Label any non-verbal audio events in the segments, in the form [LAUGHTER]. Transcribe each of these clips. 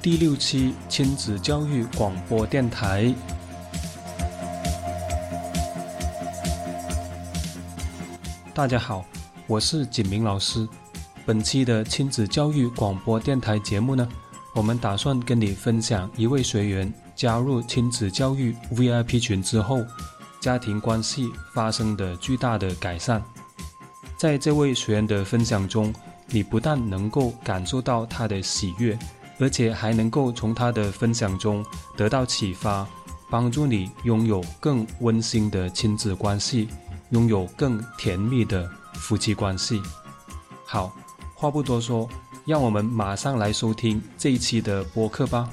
第六期亲子教育广播电台。大家好，我是景明老师。本期的亲子教育广播电台节目呢，我们打算跟你分享一位学员加入亲子教育 VIP 群之后，家庭关系发生的巨大的改善。在这位学员的分享中，你不但能够感受到他的喜悦，而且还能够从他的分享中得到启发，帮助你拥有更温馨的亲子关系。拥有更甜蜜的夫妻关系。好，话不多说，让我们马上来收听这一期的播客吧。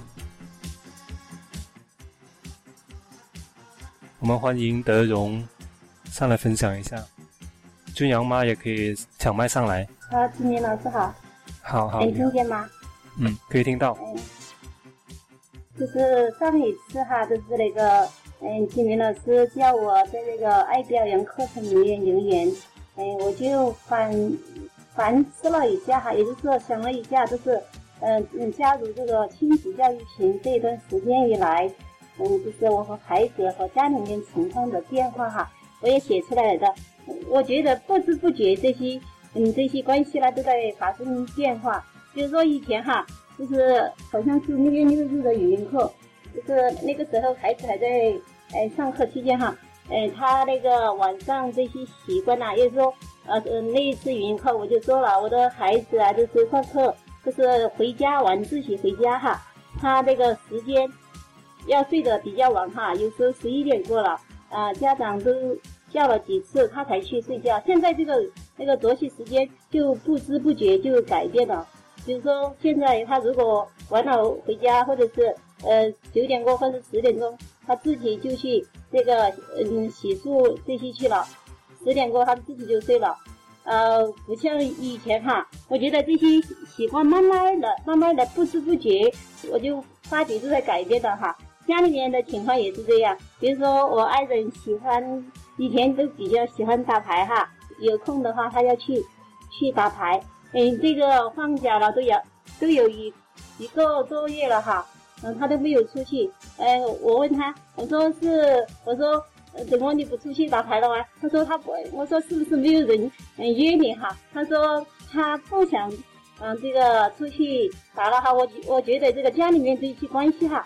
我们欢迎德荣上来分享一下，君阳妈也可以抢麦上来。好，金明老师好。好好。能听见吗？嗯，可以听到。就是上一次哈，就是那个。嗯，金明老师叫我在那个爱表扬课程里面留言，嗯，我就反反思了一下哈，也就是想了一下，就是嗯嗯，加入这个亲子教育群这一段时间以来，嗯，就是我和孩子和家里面情况的变化哈，我也写出来的。我觉得不知不觉这些嗯这些关系呢都在发生变化。比如说以前哈，就是好像是六月六日的语音课。就是那个时候，孩子还在呃上课期间哈，呃，他那个晚上这些习惯呐，也是说，呃，那一次语音课我就说了，我的孩子啊，就是上课，就是回家晚自习回家哈，他那个时间要睡得比较晚哈，有时候十一点过了，啊，家长都叫了几次，他才去睡觉。现在这个那个作息时间就不知不觉就改变了，比如说现在他如果晚了回家，或者是。呃，九点过或者十点钟，他自己就去这个嗯洗漱这些去了。十点过，他自己就睡了。呃，不像以前哈，我觉得这些习惯慢慢的、慢慢的、不知不觉，我就发觉是在改变的哈。家里面的情况也是这样，比如说我爱人喜欢，以前都比较喜欢打牌哈，有空的话他要去去打牌。嗯，这个放假了都有都有一一个多月了哈。嗯，他都没有出去。哎，我问他，我说是，我说怎么你不出去打牌了啊？他说他不，我说是不是没有人嗯约你哈？他说他不想嗯这个出去打了哈。我我觉得这个家里面这些关系哈，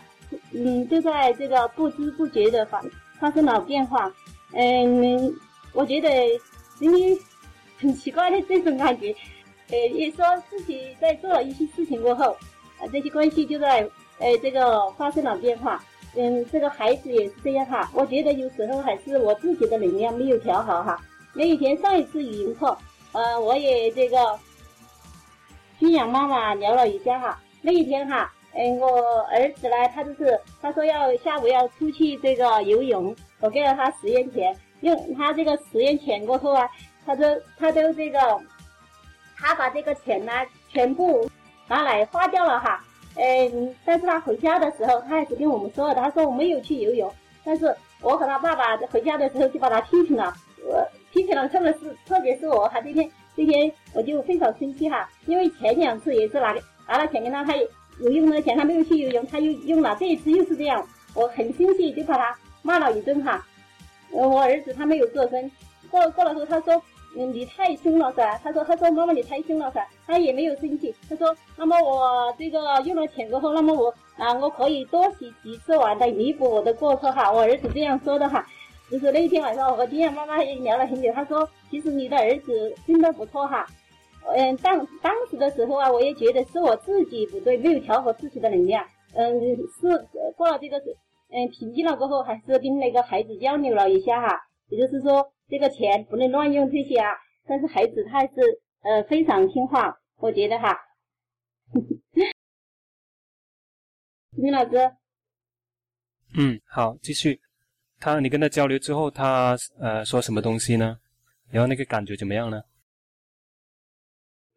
嗯，就在这个不知不觉的发发生了变化。嗯，我觉得今天很奇怪的这种感觉。呃，也说自己在做了一些事情过后，啊，这些关系就在。呃，这个发生了变化，嗯，这个孩子也是这样哈。我觉得有时候还是我自己的能量没有调好哈。那以前上一次语音课，呃，我也这个君阳妈妈聊了一下哈。那一天哈，嗯，我儿子呢，他就是他说要下午要出去这个游泳，我给了他十元钱，用他这个十元钱过后啊，他都他都这个，他把这个钱呢全部拿来花掉了哈。嗯，但是他回家的时候，他还是跟我们说的。他说我没有去游泳，但是我和他爸爸回家的时候就把他批评了。我批评了，特别是特别是我哈，这天这天我就非常生气哈，因为前两次也是拿拿了钱给他，他有用的钱他没有去游泳，他又用了，这一次又是这样，我很生气，就把他骂了一顿哈。我儿子他没有做声，过过了后他说。嗯，你太凶了噻！他说，他说妈妈你太凶了噻！他也没有生气。他说，那么我这个用了钱过后，那么我啊，我可以多洗几次碗来弥补我的过错哈。我儿子这样说的哈。就是那天晚上，我和金燕妈妈也聊了很久。他说，其实你的儿子真的不错哈。嗯，当当时的时候啊，我也觉得是我自己不对，没有调和自己的能量。嗯，是过了这个嗯平静了过后，还是跟那个孩子交流了一下哈。也就是说。这个钱不能乱用这些啊！但是孩子他还是呃非常听话，我觉得哈。[LAUGHS] 李老师，嗯，好，继续。他你跟他交流之后，他呃说什么东西呢？然后那个感觉怎么样呢？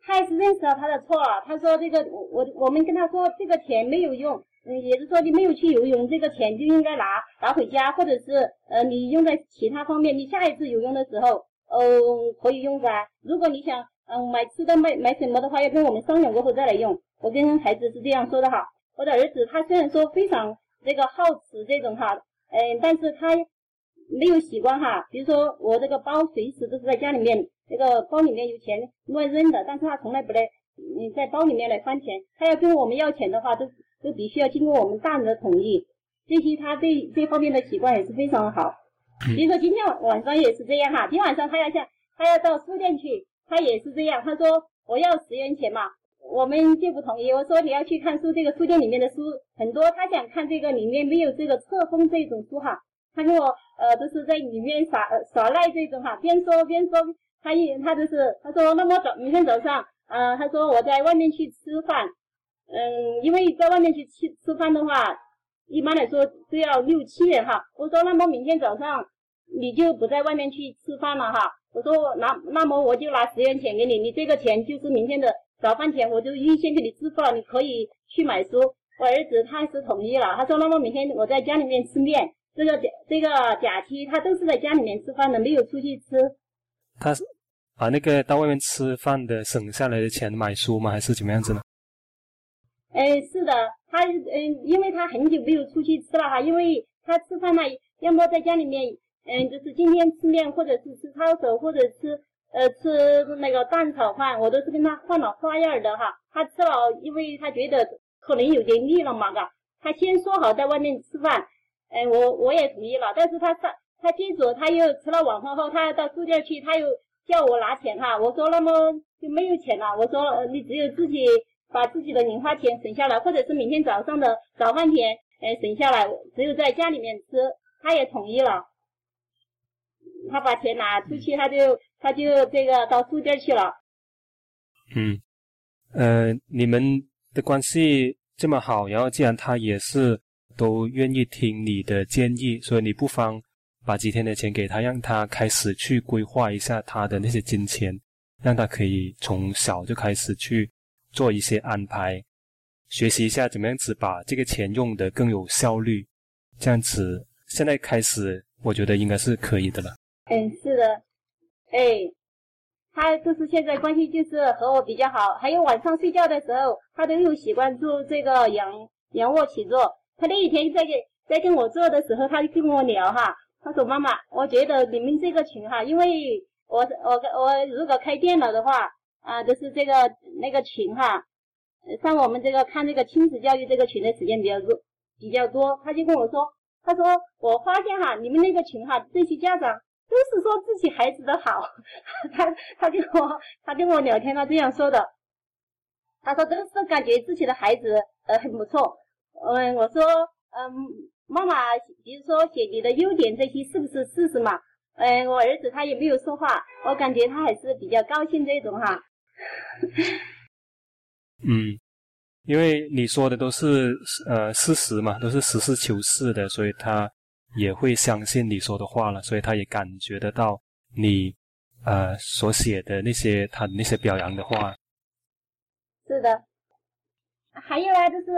他还是认识了他的错，他说这个我我们跟他说这个钱没有用。嗯，也是说你没有去游泳，这个钱就应该拿拿回家，或者是呃，你用在其他方面。你下一次游泳的时候，呃，可以用噻。如果你想嗯买吃的买买什么的话，要跟我们商量过后再来用。我跟孩子是这样说的哈。我的儿子他虽然说非常这个好吃这种哈，嗯，但是他没有习惯哈。比如说我这个包随时都是在家里面，这个包里面有钱乱扔的，但是他从来不来，嗯，在包里面来翻钱。他要跟我们要钱的话，都都必须要经过我们大人的同意。这些他对这方面的习惯也是非常好。比如说今天晚上也是这样哈，今天晚上他要像他要到书店去，他也是这样，他说我要十元钱嘛。我们就不同意。我说你要去看书，这个书店里面的书很多，他想看这个里面没有这个册封这种书哈。他跟我呃都是在里面耍耍赖这种哈，边说边说。他一他就是他说那么早明天早上，呃他说我在外面去吃饭，嗯因为在外面去吃吃饭的话，一般来说都要六七元哈。我说那么明天早上你就不在外面去吃饭了哈。我说那那么我就拿十元钱给你，你这个钱就是明天的。早饭钱我就预先给你支付了，你可以去买书。我儿子他是同意了，他说那么明天我在家里面吃面，这个假这个假期他都是在家里面吃饭的，没有出去吃。他是把那个到外面吃饭的省下来的钱买书吗？还是怎么样子呢？嗯，是的，他嗯，因为他很久没有出去吃了哈，因为他吃饭呢，要么在家里面，嗯，就是今天吃面，或者是吃抄手，或者吃。呃，吃那个蛋炒饭，我都是跟他换了花样儿的哈。他吃了，因为他觉得可能有点腻了嘛，嘎。他先说好在外面吃饭，哎，我我也同意了。但是他上他接着他又吃了晚饭后，他要到书店去，他又叫我拿钱哈。我说那么就没有钱了。我说你只有自己把自己的零花钱省下来，或者是明天早上的早饭钱，哎，省下来，只有在家里面吃。他也同意了。他把钱拿出去，他就他就这个到书店去了。嗯，呃，你们的关系这么好，然后既然他也是都愿意听你的建议，所以你不妨把几天的钱给他，让他开始去规划一下他的那些金钱，让他可以从小就开始去做一些安排，学习一下怎么样子把这个钱用的更有效率。这样子，现在开始，我觉得应该是可以的了。嗯，是的，哎，他就是现在关系就是和我比较好，还有晚上睡觉的时候，他都有习惯做这个仰仰卧起坐。他那一天在给在跟我做的时候，他就跟我聊哈，他说妈妈，我觉得你们这个群哈，因为我我我如果开电脑的话啊，就是这个那个群哈，像我们这个看这个亲子教育这个群的时间比较多比较多，他就跟我说，他说我发现哈，你们那个群哈，这些家长。都是说自己孩子的好，[LAUGHS] 他他跟我他跟我聊天，他这样说的。他说都是感觉自己的孩子呃很不错。嗯，我说嗯，妈妈，比如说写你的优点这些是不是事实嘛？嗯，我儿子他也没有说话，我感觉他还是比较高兴这种哈。[LAUGHS] 嗯，因为你说的都是呃事实嘛，都是实事求是的，所以他。也会相信你说的话了，所以他也感觉得到你，呃，所写的那些他那些表扬的话。是的，还有呢，就是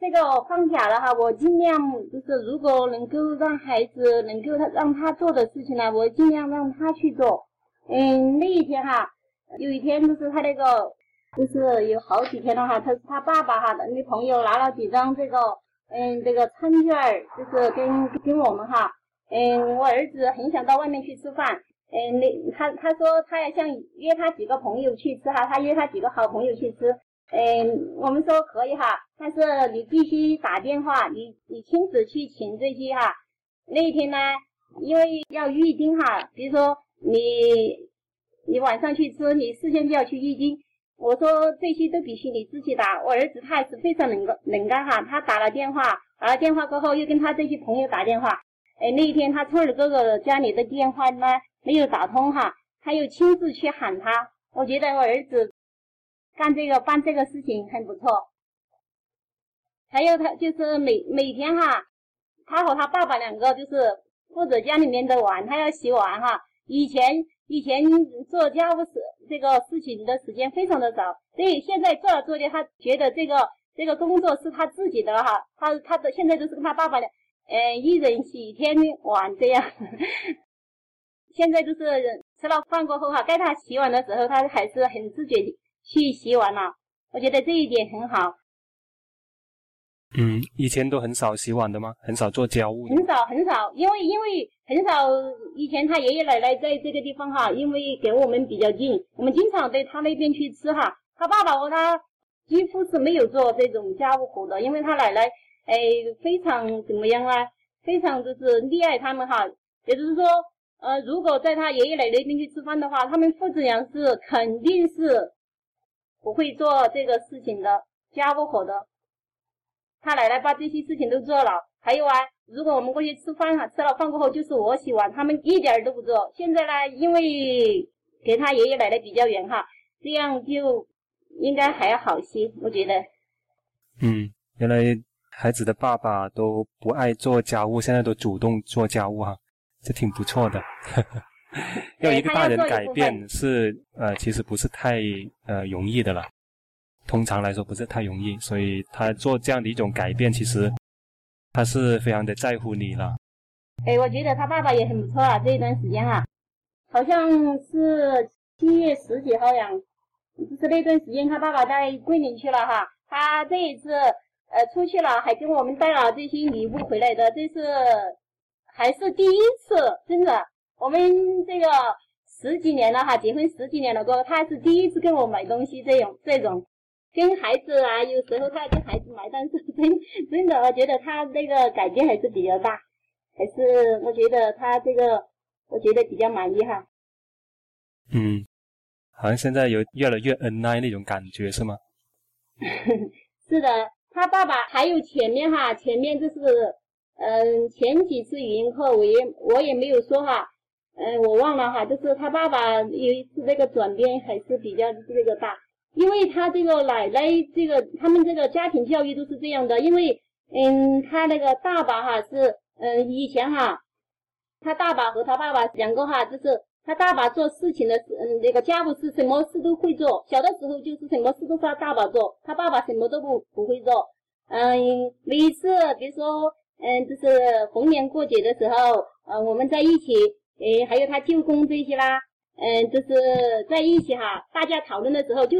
这个放假了哈，我尽量就是如果能够让孩子能够让他做的事情呢，我尽量让他去做。嗯，那一天哈，有一天就是他那个，就是有好几天了哈，他是他爸爸哈的朋友拿了几张这个。嗯，这个餐券就是跟跟我们哈，嗯，我儿子很想到外面去吃饭，嗯，那他他说他要想约他几个朋友去吃哈，他约他几个好朋友去吃，嗯，我们说可以哈，但是你必须打电话，你你亲自去请这些哈，那一天呢，因为要预定哈，比如说你你晚上去吃，你事先就要去预定。我说这些都必须你自己打。我儿子他还是非常能干能干哈，他打了电话，打了电话过后又跟他这些朋友打电话。哎，那一天他聪儿哥哥家里的电话呢没有打通哈，他又亲自去喊他。我觉得我儿子干这个办这个事情很不错。还有他就是每每天哈，他和他爸爸两个就是负责家里面的碗，他要洗碗哈。以前。以前做家务事这个事情的时间非常的少，所以现在做了做的，他觉得这个这个工作是他自己的哈，他他的现在都是跟他爸爸的，呃，一人洗一天碗这样。[LAUGHS] 现在都是吃了饭过后哈，该他洗碗的时候，他还是很自觉去洗碗了。我觉得这一点很好。嗯，以前都很少洗碗的吗？很少做家务？很少很少，因为因为很少。以前他爷爷奶奶在这个地方哈，因为给我们比较近，我们经常在他那边去吃哈。他爸爸和他几乎是没有做这种家务活的，因为他奶奶哎非常怎么样啊？非常就是溺爱他们哈。也就是说，呃，如果在他爷爷奶奶那边去吃饭的话，他们父子俩是肯定是不会做这个事情的家务活的。他奶奶把这些事情都做了，还有啊，如果我们过去吃饭哈，吃了饭过后就是我洗碗，他们一点都不做。现在呢，因为给他爷爷奶奶比较远哈，这样就应该还要好些，我觉得。嗯，原来孩子的爸爸都不爱做家务，现在都主动做家务哈，这挺不错的。[LAUGHS] 要一个大人改变是呃，其实不是太呃容易的了。通常来说不是太容易，所以他做这样的一种改变，其实他是非常的在乎你了。哎，我觉得他爸爸也很不错啊，这一段时间哈，好像是七月十几号呀，就是那段时间他爸爸在桂林去了哈，他这一次呃出去了，还给我们带了这些礼物回来的，这是还是第一次，真的，我们这个十几年了哈，结婚十几年了过后，他是第一次给我买东西，这种这种。跟孩子啊，有时候他要跟孩子买，单是真真的，我觉得他那个改变还是比较大，还是我觉得他这个，我觉得比较满意哈。嗯，好像现在有越来越恩爱那种感觉，是吗？[LAUGHS] 是的，他爸爸还有前面哈，前面就是嗯，前几次语音课我也我也没有说哈，嗯，我忘了哈，就是他爸爸有一次那个转变还是比较这个大。因为他这个奶奶，这个他们这个家庭教育都是这样的。因为，嗯，他那个大爸哈是，嗯，以前哈，他大爸和他爸爸两个哈，就是他大爸做事情的，嗯，那个家务事什么事都会做。小的时候就是什么事都是他大爸做，他爸爸什么都不不会做。嗯，每次比如说，嗯，就是逢年过节的时候，呃，我们在一起，诶，还有他舅公这些啦，嗯，就是在一起哈，大家讨论的时候就。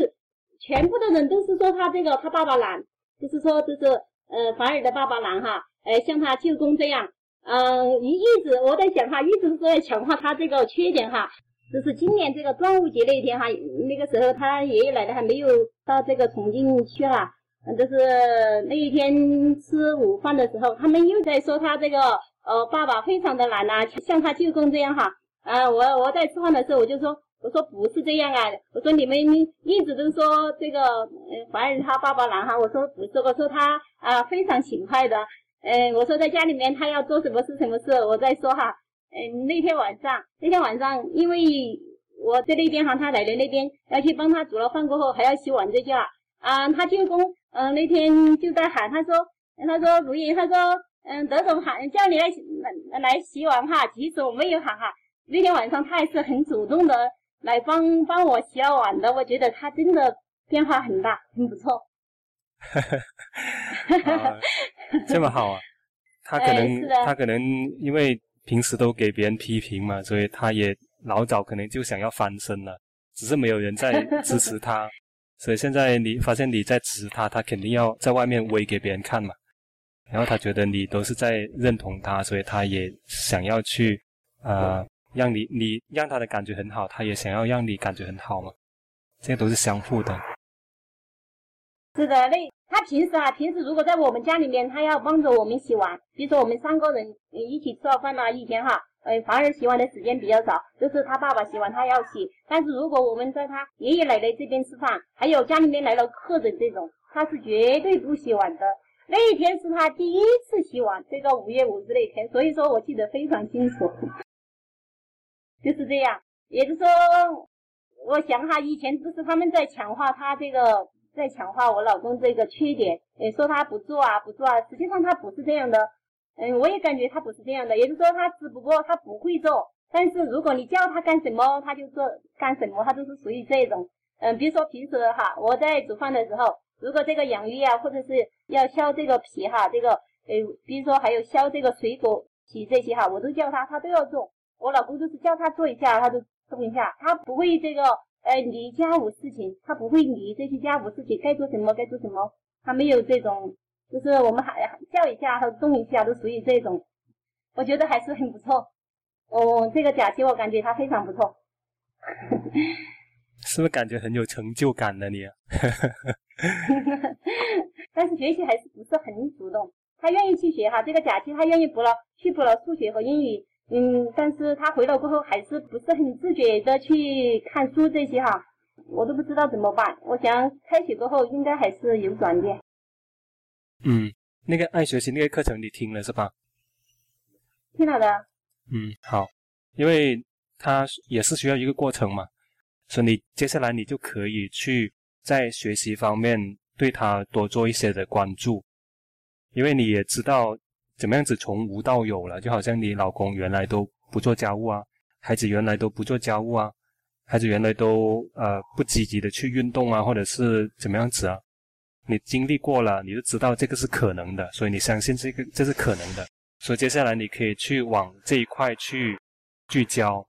全部的人都是说他这个他爸爸懒，就是说就是呃凡尔的爸爸懒哈，呃像他舅公这样，嗯一一直我在想哈，一直是在强化他这个缺点哈。就是今年这个端午节那一天哈，那个时候他爷爷奶奶还没有到这个重庆去哈，就是那一天吃午饭的时候，他们又在说他这个呃爸爸非常的懒呐，像他舅公这样哈。啊我我在吃饭的时候我就说。我说不是这样啊！我说你们一直都说这个，嗯，凡儿他爸爸懒哈。我说不是，我说他啊非常勤快的。嗯，我说在家里面他要做什么事什么事，我再说哈。嗯，那天晚上，那天晚上，因为我在那边哈，他奶奶那边要去帮他煮了饭过后还要洗碗这些啊，他舅公嗯那天就在喊他说，他说如意，他说嗯德总喊叫你来来来洗碗哈，其实我没有喊哈。那天晚上他还是很主动的。来帮帮我洗碗的，我觉得他真的变化很大，很不错。[LAUGHS] 这么好啊！他可能 [LAUGHS] 他可能因为平时都给别人批评嘛，所以他也老早可能就想要翻身了，只是没有人在支持他。[LAUGHS] 所以现在你发现你在支持他，他肯定要在外面威给别人看嘛。然后他觉得你都是在认同他，所以他也想要去啊。让你你让他的感觉很好，他也想要让你感觉很好嘛，这些都是相互的。是的，那他平时啊，平时如果在我们家里面，他要帮着我们洗碗。比如说我们三个人一起吃了饭呢，一天哈，呃，反而洗碗的时间比较少，就是他爸爸洗碗，他要洗。但是如果我们在他爷爷奶奶这边吃饭，还有家里面来了客人这种，他是绝对不洗碗的。那一天是他第一次洗碗，这个五月五日那天，所以说我记得非常清楚。就是这样，也就是说，我想哈，以前都是他们在强化他这个，在强化我老公这个缺点，诶，说他不做啊，不做啊，实际上他不是这样的，嗯，我也感觉他不是这样的，也就是说他只不过他不会做，但是如果你叫他干什么，他就做干什么，他都是属于这种，嗯，比如说平时哈，我在煮饭的时候，如果这个养鱼啊，或者是要削这个皮哈，这个，诶，比如说还有削这个水果皮这些哈，我都叫他，他都要做。我老公就是叫他做一下，他就动一下。他不会这个，呃，理家务事情，他不会理这些家务事情该做什么该做什么，他没有这种就是我们还叫一下他动一下，都属于这种，我觉得还是很不错。哦，这个假期我感觉他非常不错。[LAUGHS] 是不是感觉很有成就感呢？你？[LAUGHS] 但是学习还是不是很主动。他愿意去学哈，这个假期他愿意补了，去补了数学和英语。嗯，但是他回来过后还是不是很自觉的去看书这些哈，我都不知道怎么办。我想开学过后应该还是有转变。嗯，那个爱学习那个课程你听了是吧？听了的。嗯，好，因为他也是需要一个过程嘛，所以你接下来你就可以去在学习方面对他多做一些的关注，因为你也知道怎么样子从无到有了，就好像你老公原来都不做家务啊，孩子原来都不做家务啊，孩子原来都呃不积极的去运动啊，或者是怎么样子啊。你经历过了，你就知道这个是可能的，所以你相信这个这是可能的，所以接下来你可以去往这一块去聚焦，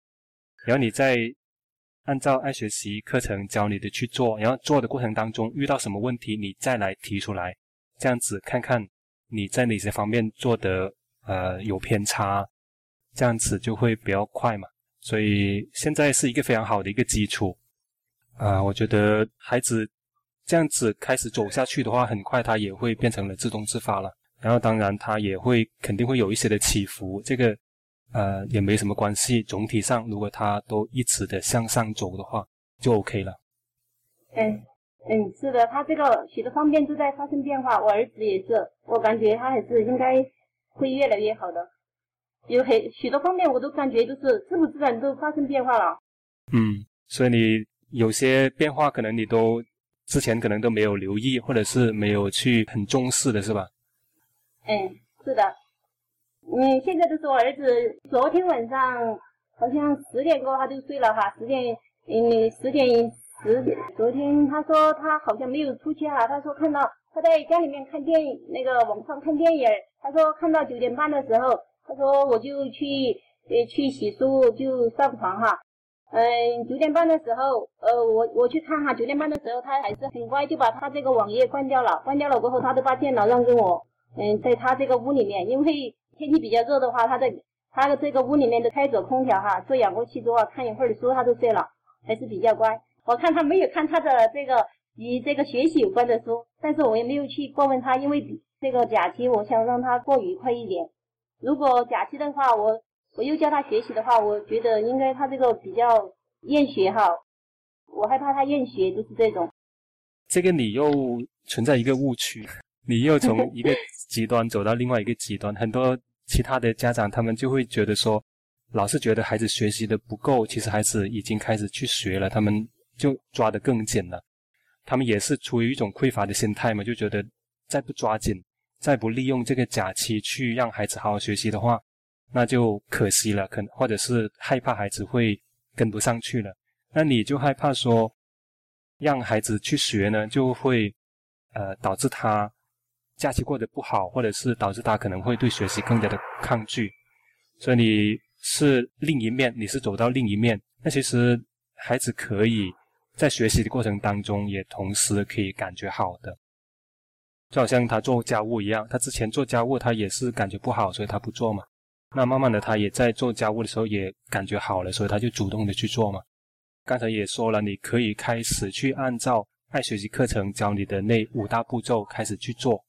然后你再按照爱学习课程教你的去做，然后做的过程当中遇到什么问题，你再来提出来，这样子看看你在哪些方面做的呃有偏差，这样子就会比较快嘛。所以现在是一个非常好的一个基础啊，我觉得孩子。这样子开始走下去的话，很快他也会变成了自动自发了。然后当然他也会肯定会有一些的起伏，这个呃也没什么关系。总体上如果他都一直的向上走的话，就 OK 了。嗯嗯，是的，他这个许多方面都在发生变化。我儿子也是，我感觉他还是应该会越来越好的。有很许多方面我都感觉就是自不自然都发生变化了。嗯，所以你有些变化可能你都。之前可能都没有留意，或者是没有去很重视的，是吧？嗯，是的。嗯，现在都是我儿子。昨天晚上好像十点过他就睡了哈，十点嗯十点十点。昨天他说他好像没有出去哈，他说看到他在家里面看电影，那个网上看电影。他说看到九点半的时候，他说我就去呃去洗漱就上床哈。嗯，九点半的时候，呃，我我去看哈，九点半的时候他还是很乖，就把他这个网页关掉了。关掉了过后，他都把电脑让给我。嗯，在他这个屋里面，因为天气比较热的话，他在他的这个屋里面都开着空调哈，做仰卧起坐，看一会儿书他就睡了，还是比较乖。我看他没有看他的这个与这个学习有关的书，但是我也没有去过问他，因为这个假期我想让他过愉快一点。如果假期的话，我。我又教他学习的话，我觉得应该他这个比较厌学哈，我害怕他厌学，就是这种。这个你又存在一个误区，你又从一个极端走到另外一个极端。很多其他的家长他们就会觉得说，老是觉得孩子学习的不够，其实孩子已经开始去学了，他们就抓得更紧了。他们也是出于一种匮乏的心态嘛，就觉得再不抓紧，再不利用这个假期去让孩子好好学习的话。那就可惜了，可能或者是害怕孩子会跟不上去了。那你就害怕说，让孩子去学呢，就会呃导致他假期过得不好，或者是导致他可能会对学习更加的抗拒。所以你是另一面，你是走到另一面。那其实孩子可以在学习的过程当中，也同时可以感觉好的，就好像他做家务一样，他之前做家务他也是感觉不好，所以他不做嘛。那慢慢的，他也在做家务的时候也感觉好了，所以他就主动的去做嘛。刚才也说了，你可以开始去按照爱学习课程教你的那五大步骤开始去做，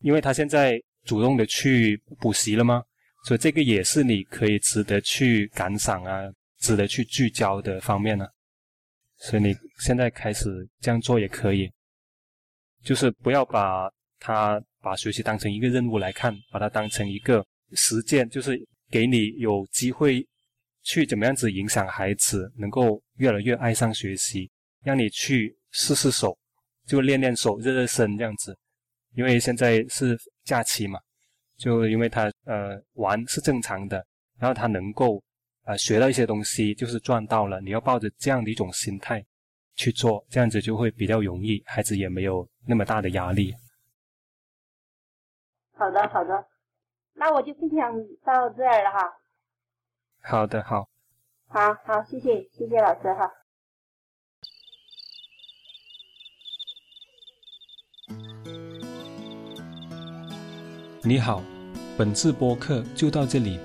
因为他现在主动的去补习了吗？所以这个也是你可以值得去感赏啊，值得去聚焦的方面呢。所以你现在开始这样做也可以，就是不要把他把学习当成一个任务来看，把它当成一个。实践就是给你有机会去怎么样子影响孩子，能够越来越爱上学习，让你去试试手，就练练手、热热身这样子。因为现在是假期嘛，就因为他呃玩是正常的，然后他能够啊学到一些东西，就是赚到了。你要抱着这样的一种心态去做，这样子就会比较容易，孩子也没有那么大的压力。好的，好的。那我就分享到这儿了哈。好的，好。好好，谢谢，谢谢老师哈。你好，本次播客就到这里，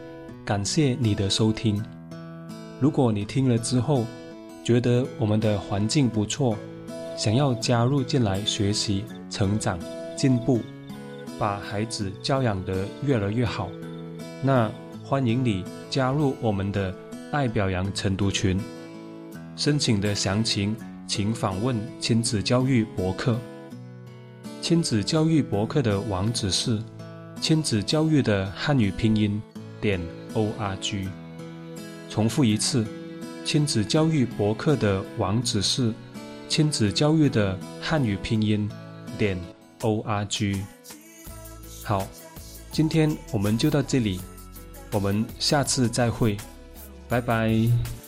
感谢你的收听。如果你听了之后觉得我们的环境不错，想要加入进来学习、成长、进步，把孩子教养得越来越好，那欢迎你加入我们的爱表扬晨读群。申请的详情请访问亲子教育博客。亲子教育博客的网址是亲子教育的汉语拼音点 o r g。重复一次，亲子教育博客的网址是亲子教育的汉语拼音点 o r g。好，今天我们就到这里，我们下次再会，拜拜。